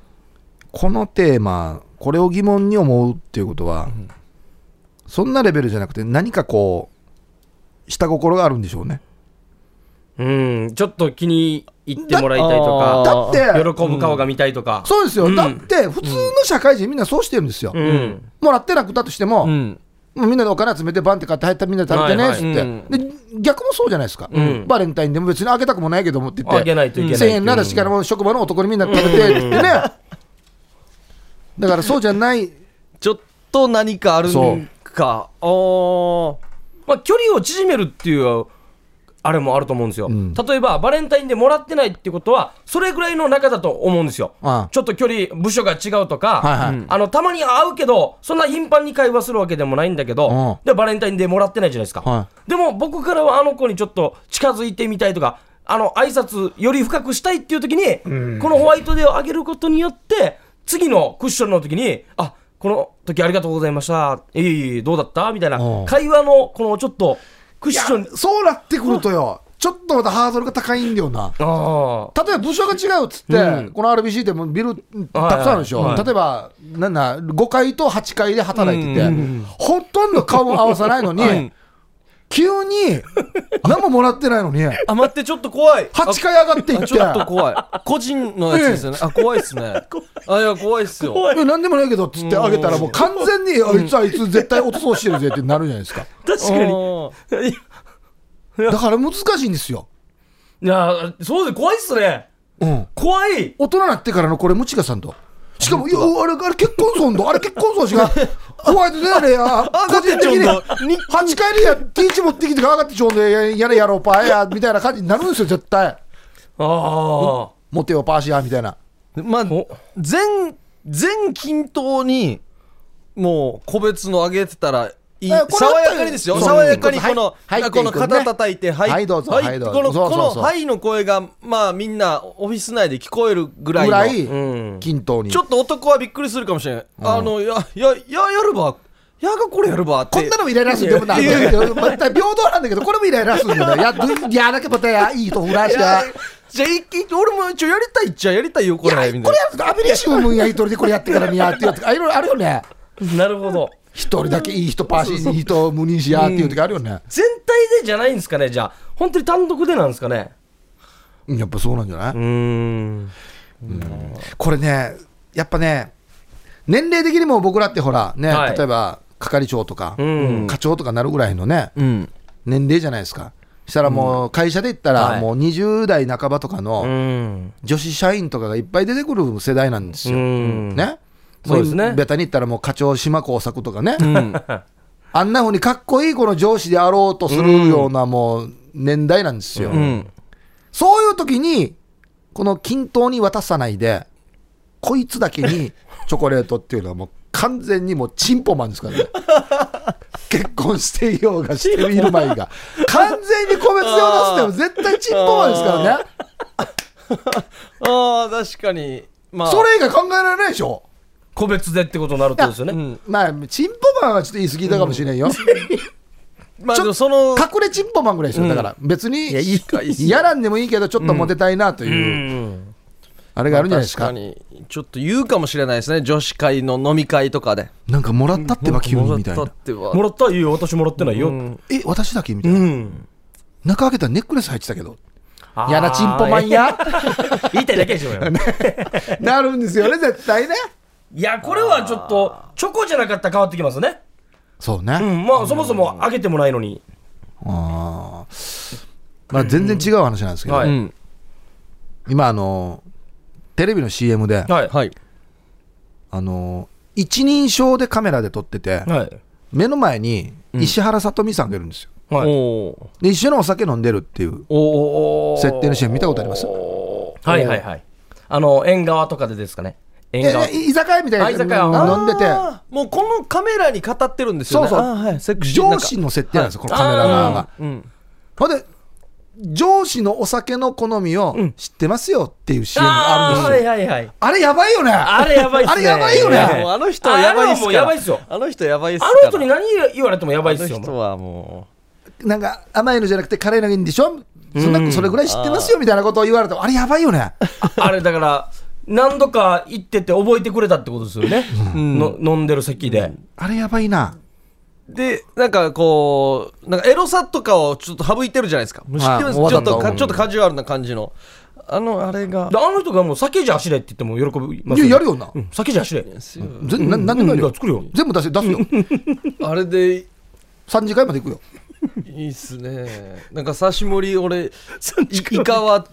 このテーマ、これを疑問に思うっていうことは、そんなレベルじゃなくて、何かこう、下心があるんでしょうね。うん、うん、ちょっと気に入ってもらいたいとか、だって、喜ぶ顔が見たいとか、そうですよ、うん。だって、普通の社会人、みんなそうしてるんですよ。うん、もらってなくたとしても、うん。もうみんなでお金集めて、バンって買って、入ったらみんなで食べてねっつって、はいはいで逆もそうじゃないですか、ん。バレンタインでも別にあげたくもないけどもって言って、あげないといけない1000円ならしからも職場の男にみんなで食べてって言ってね、だからそうじゃない、ちょっと何かあるんか。あー。まあ、距離を縮めるっていうあれもあると思うんですよ、ん。例えばバレンタインでもらってないってことはそれぐらいの仲だと思うんですよ。ああ。ちょっと距離部署が違うとか、はいはい。あのたまに会うけどそんな頻繁に会話するわけでもないんだけど、うん。でバレンタインでもらってないじゃないですか、はでも僕からはあの子にちょっと近づいてみたいとかあの挨拶より深くしたいっていう時に、このホワイトデーをあげることによって次のクッションの時にあこの時ありがとうございました。いえいえどうだった？みたいな。うん。会話のこのちょっとクッション。そうなってくるとよ、ちょっとまたハードルが高いんだよな。あ例えば部署が違うっつって、うん。この RBC でもビルたくさんあるでしょ、はい。はい例えばなんだ5階と8階で働いてて、うんほとんど顔も合わさないのに、はい急に 何ももらってないのに、あ待ってちょっと怖い。8階上がっていって、あちょっと怖い。個人のやつですよね。あ怖いっすね。あいや怖いっすよ。いや何でもないけどっつってあげたら、もう完全にあいつあいつ絶対落とそうしてるぜってなるじゃないですか。確かに。にだから難しいんですよ。いやそうです怖いっすね。うん。怖い。大人になってからのこれ、ムチガさんと。しかも、いやあれ、あれ結婚ソンド、あれ結婚ソンしが、ホワイトであれや、個人的に、8回でや、ティーチ持ってきて、上がってちょうどややれやろうパーや、みたいな感じになるんですよ、絶対。ああモテよパーシや、みたいな。まあお全全均等にもう個別の上げてたらいい爽やかにですよ。爽やかにこの、この肩叩いてはい。はいどうぞ。はい。どうぞ。このそうそうそう。この「はい」の声がまあみんなオフィス内で聞こえるぐらいの。ぐらい、うん。均等に。ちょっと男はびっくりするかもしれない、あのややややるばやがこれやるばって。こんなのもイライラするんでもな、いやいやまた平等なんだけど、これもイライラするんだよね。や、どやだけまたや、いいとフラしいやて。じゃあ一気俺も一応やりたいっちゃやりたいよこいや、れみたいこれやるとアビリシウムやりとりでこれやってからにやってよって、あいろいろあるよね。なるほど一人だけいい人パーシー、いい人無認しやっていう時あるよね。全体でじゃないんですかねじゃあ本当に単独でなんですかねやっぱそうなんじゃない？うんこれね、やっぱね、年齢的にも僕らってほら、ね、はい例えば係長とか、うん課長とかなるぐらいのね、うん年齢じゃないですか。したらもう会社で言ったら、はいもう20代半ばとかうのん。女子社員とかがいっぱい出てくる世代なんですうよ。ん。ね。そうですねもベタに言ったらもう課長島耕作とかね、うん あんなふうにかっこいいこの上司であろうとするようなもう年代なんですよ。うんそういう時に、この均等に渡さないで、こいつだけにチョコレートっていうのはもう完全にもうチンポマンですからね。結婚していようがしてみる前が。完全に個別で渡すっても絶対チンポマンですからね。ああ確かにまあそれ以外考えられないでしょ。個別でってことになるとですよね。うんまあ、チンポマンはちょっと言い過ぎたかもしれんよ。まあでもその隠れチンポマンぐらいですよ。だから別に、いやらんでもいいけど、ちょっとモテたいなというう、ん。あれがあるんじゃないですか。確かにちょっと言うかもしれないですね女子会の飲み会とかでなんかもらったってば急にみたいなもらっ。てはもらったいいよ、私もらってないよ。うんえ、私だけみたいうな。ん。中開けたらネックレス入ってたけど。嫌なチンポマン。や。言いたいだけでしょうよ。なるんですよね、絶対ね。いや、これはちょっと、チョコじゃなかったら変わってきますね。そうね。うん。まあ、そもそもあげてもないのに。あーまあ、全然違う話なんですけど、はいうん今、あの、テレビの CM で、はい。はいあの、一人称でカメラで撮ってて、はい。目の前に石原さとみさんがいるんですよ。はい。おーで、一緒にお酒飲んでるっていうおー設定の CM 見たことあります？はいはいはい。あの、縁側とかでですかね。縁側。え居酒屋みたいなあ居酒屋飲んでて、もうこのカメラに語ってるんですよねそうそうはいセクシー上司の設定なんですよ、このカメラ側が。うんほんで、上司のお酒の好みを知ってますよっていう CM があるんですよ。はいはいはい。あれやばいよね。あれやばいっすね。あれやばいよねあの人はやばいっすよ。あの人やばいっすあからの人に何言われてもやばいっすよ。あの人はもなんか甘いのじゃなくて辛いのがいいんでしょ？そんなそれぐらい知ってますよみたいなことを言われてもあれやばいよね。あれだから、何度か行ってて覚えてくれたってことですよね。ん。の飲んでる席で。あれやばいな。うでなんかこうなんかエロさとかをちょっと省いてるじゃないですか。知ってます？はいちょっとちょっとカジュアルな感じの。あのあれが。であの人がもう酒じゃ走れって言っても喜びますいややるよな。うん。酒じゃ走れ。ぜななんでもやるよ。うん。作るよ。全部出せ出すよ。あれで。い3次会まで行くよ。いっすね。なんか刺し盛り俺いイカは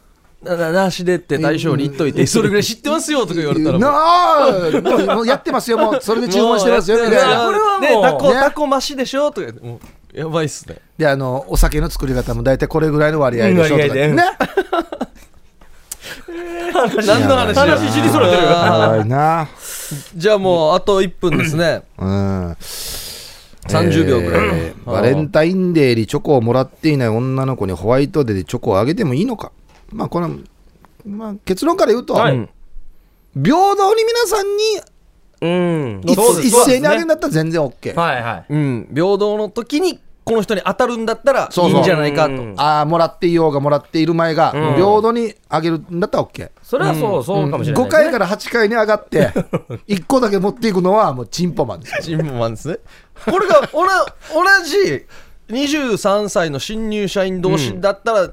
なしでって大将に言っといてそれぐらい知ってますよとか言われたらもうなあもうやってますよ、もうそれで注文してますよみたいな。もうやってこれはもうでタコねタコ増しでしょとか言ってもうやばいっすねで、あの、お酒の作り方も大体これぐらいの割合でしょとか。何の話話知りそれてるよ。はいな。じゃあもうあと1分ですねうん。30秒ぐらいバレンタインデーにチョコをもらっていない女の子にホワイトデーでチョコをあげてもいいのか。まあ、これは、まあ、結論から言うと、はい平等に皆さんにうん。うです一斉にあげるんだったら全然 OK。はいはい。うん平等の時にこの人に当たるんだったらそうそういいんじゃないかとうんああ、もらっていようがもらっている前が、うん平等にあげるんだったら OK。それはそう、そうかもしれない5ですね。回から8回に上がって、1個だけ持っていくのはもうチンポマンですよ。チンポマンですねこれがおな同じ23歳の新入社員同士だったら、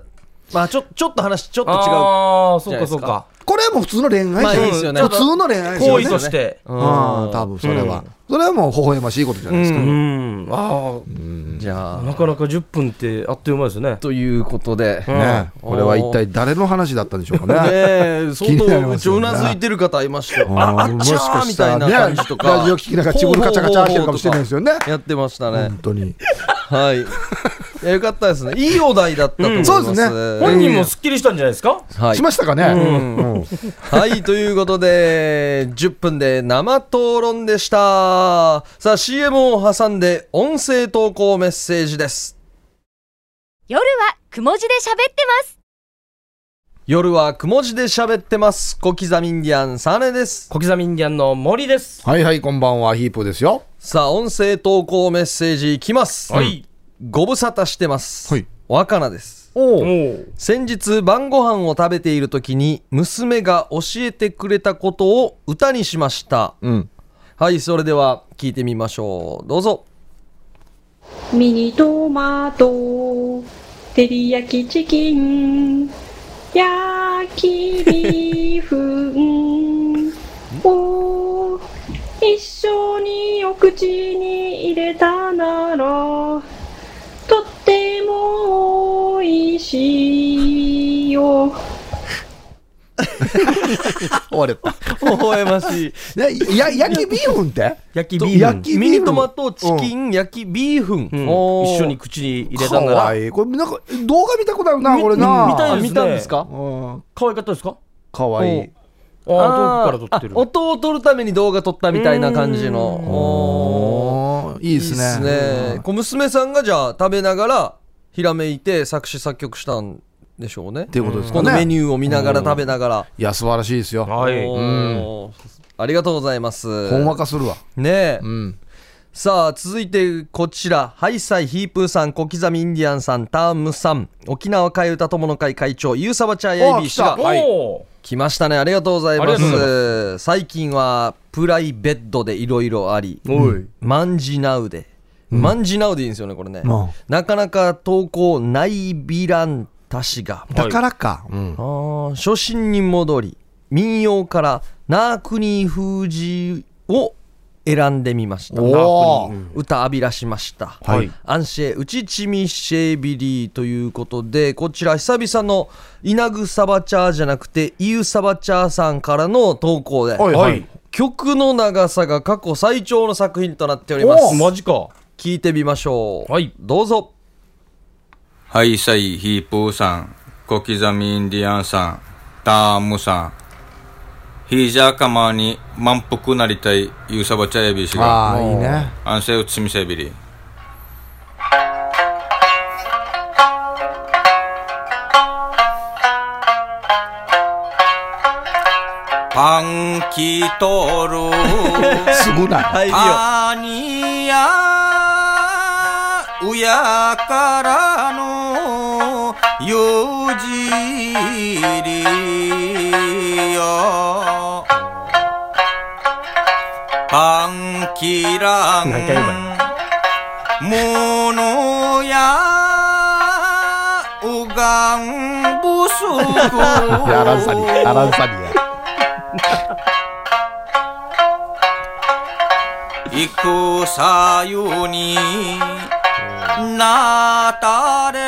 まあちょちょっと話ちょっと違うああ、そうかか。そうか。これはもう普通の恋愛まあじゃんいいですよね。普通の恋愛ですよね。行為として。ああ多分それは、それはもう微笑ましいことじゃないですか、うん。あじゃあ、あなかなか10分ってあっという間ですね。ということで、うんね。これは一体誰の話だったんでしょうかね。ねえ 相当うちうなずいてる方いましたよ。ああっちゃもしかーみたいなしたらね感じとか。ラジオ聞きながらチブルカチャカチャしてるかもしれないですよね。やってましたね。本当に。はいいやよかったですねいいお題だったと思います、うんそうですね本人もすっきりしたんじゃないですか？はいしましたかね、うんはい、ということで、10分で生討論でした。さあ、CM を挟んで、音声投稿メッセージです。夜はくも字で喋ってます。夜はくも字で喋ってます。小刻みインディアン、サネです。小刻みインディアンの森です。はいはいこんばんはヒープーですよさあ、音声投稿メッセージいきます。はい。ご無沙汰してます。はい。若菜です。お先日晩ご飯を食べている時に娘が教えてくれたことを歌にしました。うん。はいそれでは聞いてみましょう。どうぞ。ミニトマト、照り焼きチキン、焼きビーフンを一緒にお口に入れしいよ。終われた。微笑ましい。ねや、焼きビーフンって？焼きビーフン。焼きミニトマトチキン焼きビーフン、一緒に口に入れかたんなら。わいい。これ、なんか、動画見たことあるな、みこれな。あ見たいですね。見たんですか？うん。可愛かったですか？かわいい。ああ遠くから撮ってる。あ音を撮るために動画撮ったみたいな感じの。いいですね。いいっすね。こう娘さんがじゃあ食べながらひらめいて作詞作曲したんでしょうね。っていうことですかこのメね。ニューを見ながら食べながら、いや、素晴らしいですよ。はい。おーありがとうございます。ほんわかするわ。ね。え、うん。さあ続いてこちら。ハイサイヒープーさん小刻みインディアンさんタームさん。沖縄替え歌友の会会長ユーサバチャーヤイビー氏があ来ましたね。ありがとうございます。最近はプライベッドでいろいろあり。おい。マンジナウで、マンジナウでいいんですよねこれね、うんなかなか投稿ないビランタ氏が、だからか。うん。あー初心に戻り民謡からナークニー封じを選んでみました。歌浴びらしました、はい。アンシェウチチミシェービリーということでこちら久々のイナグサバチャーじゃなくてイユサバチャーさんからの投稿で、はいはい。曲の長さが過去最長の作品となっております。マジか聞いてみましょう。はい。どうぞ。ハイサイヒープーさん、小刻みインディアンさん、タームさん、ヒージャーカマーに満腹なりたいユーサバチャヤビー氏が、ああ、いいね。安静をつみせびり。パンキトル すぐな。い。入るよ親からのゆじりよ。パンキランものやうがんぶすくやらんさに、やらんさにや。行くさゆになたれ。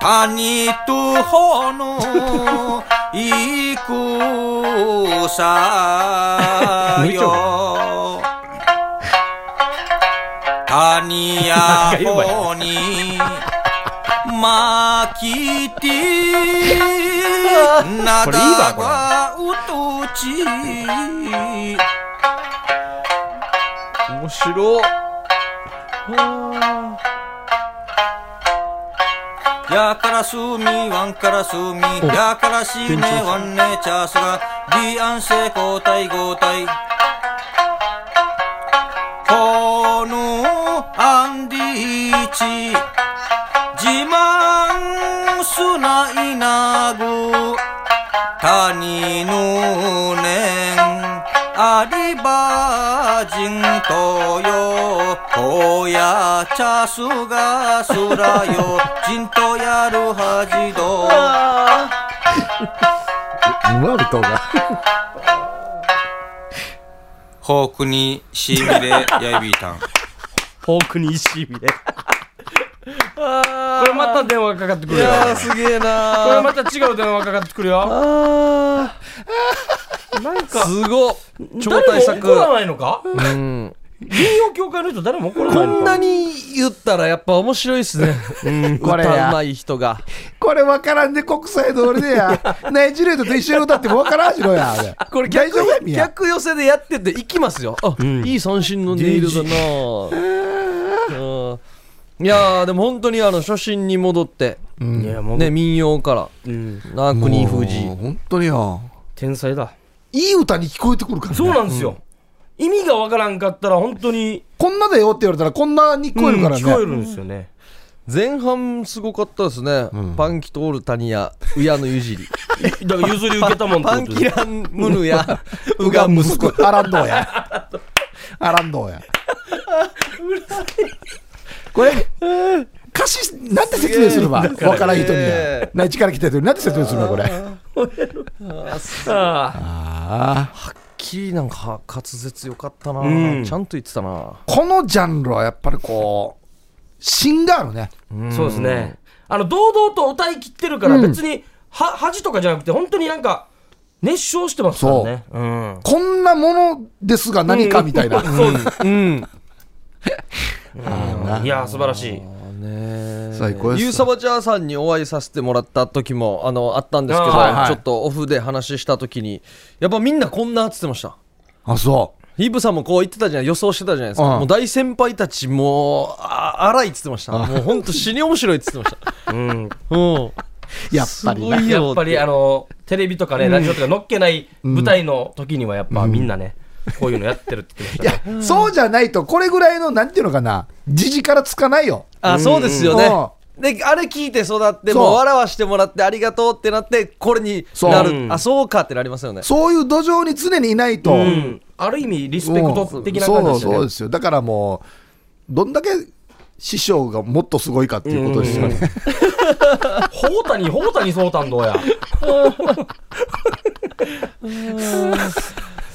谷とほの行くさよ。谷やほに巻きて なこれ。がうとち。面白いやからすみわんからすみやからしめわんねチャースがリアンセ交代交代。このアンディチ自慢すないなぐ谷のねんありばじんとよほやチャスがすらよ。じんとやるはじどう。まるとが。ホークにしびれやいびいたんフォークに石びれこれまた電話がかかってくるよ。いやーすげえこれなまた違う電話かかってくるよ。あなんーかすごっ。超大誰も作。怒らないのか？うん民謡協会の人誰も怒らこないのかんなに言ったらやっぱ面白いっすね。これや歌うまい人が。これわからんで国際通りでや。ナイジレートと一緒に歌ってもわからんしろや。これ大逆寄せでやってていきますよ。あ、いい三振のネイルだな。うん。いやーでも本当にあの初心に戻って、いやもう。ね民謡から。うん。ナークニー封じもう本当によ。天才だ。いい歌に聞こえてくるからね。そうなんですよ意味がわからんかったら本当にこんなだよって言われたらこんなに聞こえるからね。うん聞こえるんですよね前半すごかったですね、パンキトールタニヤウヤのゆじりだから譲り受けたもんパンキランムヌヤウガン息子アランドーや。アランドーや。これ、歌詞、なんて説明するわ？わからん人には。内地から来た人になんて説明するわ、これ。あああ。キリなんか滑舌よかったな、うん。ちゃんと言ってたな。このジャンルはやっぱりこう、芯があるね。あそうですね。あの堂々と歌い切ってるから別には恥とかじゃなくて本当になんか熱唱してますからね。う。ん。こんなものですが何かみたいな。そうですうん。いや素晴らしい最高です。ゆうさばちゃーさんにお会いさせてもらった時もあのあったんですけど、はいはい。ちょっとオフで話した時にやっぱみんなこんなっつってました。あ、そヒープさんもこう言ってたじゃない予想してたじゃないですか、うんもう大先輩たちもうあ荒いっつってました。もうほんと死に面白いっつってました。うん。うん。う。やっぱりな。すごいよやっぱりあのテレビとかねラジオとか乗っけない舞台の時にはやっぱみんなねこういうのやってるって言っていましたね。や、そうじゃないと、これぐらいの、なんていうのかな、時事からつかないよ。あそうですよね、うであれ聞いて育ってそう。もう笑わしてもらってありがとうってなってこれになる。そう。あそうかってなりますよね。そういう土壌に常にいないと。うん。ある意味リスペクト的な感じそうですよねそうですよ。だからもう、どんだけ師匠がもっとすごいかっていうことですよね。ほうたにほうたにそうたんどうや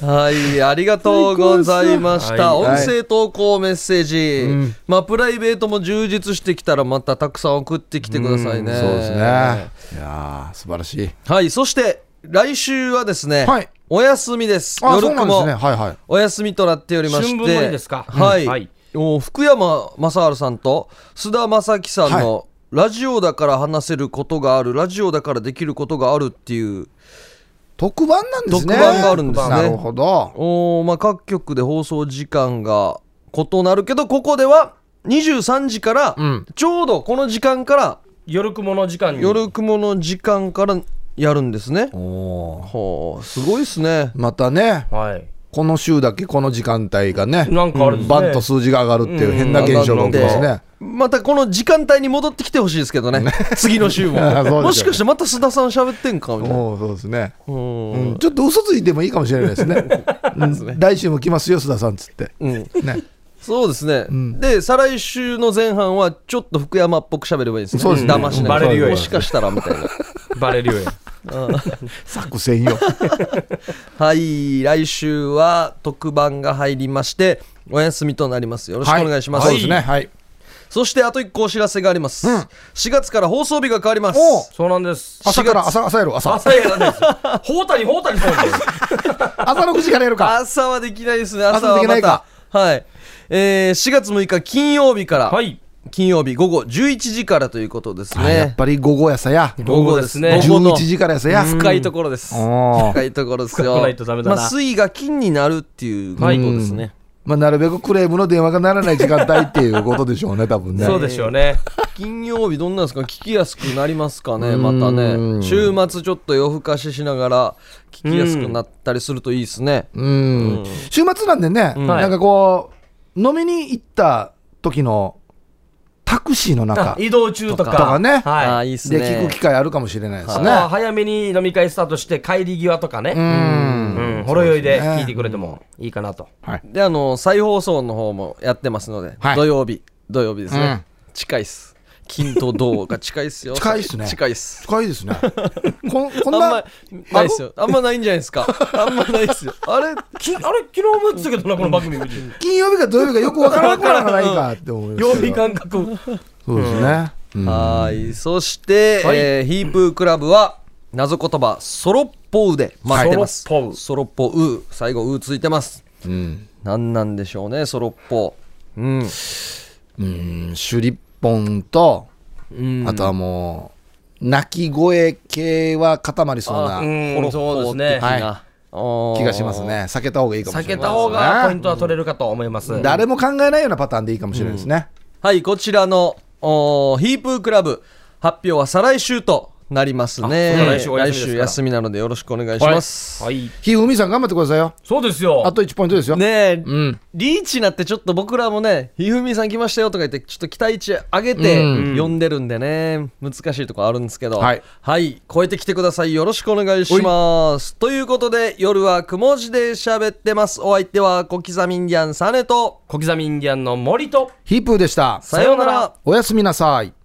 はい、ありがとうございました。はい音声投稿メッセージ、まあプライベートも充実してきたらまたたくさん送ってきてくださいね。そうですね。いやー素晴らしい。はい、そして来週はですね、はいお休みです。あ、そ夜雲うなんですね。はいはい。お休みとなっておりまして、春分の日ですか？はい、うんはいお福山雅治さんと須田正樹さんの、ラジオだから話せることがある、ラジオだからできることがあるっていう特番なんですね。特番があるんですねなるほど。おーまあ、各局で放送時間が異なるけどここでは23時から、んちょうどこの時間から夜雲の時間に夜雲の時間からやるんですね。おーほうすごいですね。またね、はいこの週だけこの時間帯がね、なんかあれですね。バンと数字が上がるっていう変な現象が起きますね。またこの時間帯に戻ってきてほしいですけどね。次の週も。そうですよね。もしかしてまた須田さん喋ってんかみたいな。おーそうですね、うん。うん。ちょっと嘘ついてもいいかもしれないですね。うん。来週も来ますよ、須田さんっつって。うん。ね、そうですね、ん。で再来週の前半はちょっと福山っぽく喋ればいいですね。そうですね。騙しないバレるようにもしかしたらみたいな。バレるよ作戦よ。はい、来週は特番が入りまして、お休みとなります。よろしくお願いします。そうですね。はい。そしてあと1個お知らせがあります。うん4月から放送日が変わります。おそうなんです朝から、4月朝、朝やる、朝。朝やらないですほうたにほうたにそうなんです 朝の9時からやるか。朝はできないですね。朝朝はできないかまた。はい。えー、4月6日金曜日から、はい金曜日午後11時からということですあやっね。ぱり午後やさや。午後ですね午後の11時からやさや。深いところです。深いところですよ。深くないとダメだなまあ、水が金になるっていうことですね。まあ、なるべくクレームの電話がならない時間帯っていうことでしょうね、多分ね。そうでしょうね金曜日どんなんですか？聞きやすくなりますかね？またうんね週末ちょっと夜更かししながら聞きやすくなったりするといいですねうん。週末なんでね、んなんかこう、飲みに行った時のタクシーの中あ移動中とか。とかね。あはい。あいいっすでね。聞く機会あるかもしれないですね。は早めに飲み会スタートして帰り際とかね。うん。うん。ほろ酔いで聞いてくれてもいいかなと。はい。であの再放送の方もやってますので、はい。土曜日。土曜日ですね、うん。近いっす金と銅が近いっすよ。近いっすね。近いっす。近いですね。ここんなあんま、ないっすよ。あんまないんじゃないですか。あんまないっすよ。あれきあれ昨日も言ってたけどなこの番組 金曜日か土曜日かよくわからなくならないかって思います曜日感覚そうですね。うん。はい。そして、はい。えーヒープークラブは謎言葉ソロッポウで待ってます、ソロッポウソロッポウ最後ウついてます。うん。何なんでしょうねソロッポウうん。うん、シュリッポンと、あとはもう、鳴き声系は固まりそうなそうですね。な、気がしますね。避けた方がいいかもしれないね。避けた方がポイントは取れるかと思います。誰も考えないようなパターンでいいかもしれないですね。はいこちらのヒープークラブ。発表は再来週となりますね来週来週休みなのでよろしくお願いします、はいひふみさん頑張ってくださいよ。そうですよあと1ポイントですよ。ねえ、うん。リーチになってちょっと僕らもね、ひふみさん来ましたよとか言って、ちょっと期待値上げてうん呼んでるんでね、難しいところあるんですけど、はい。超えてきてください。よろしくお願いします。ということで、夜はくも字で喋ってます。お相手は小刻みインディアンサネと、小刻みインディアンの森とヒープーでした。さようなら。おやすみなさい。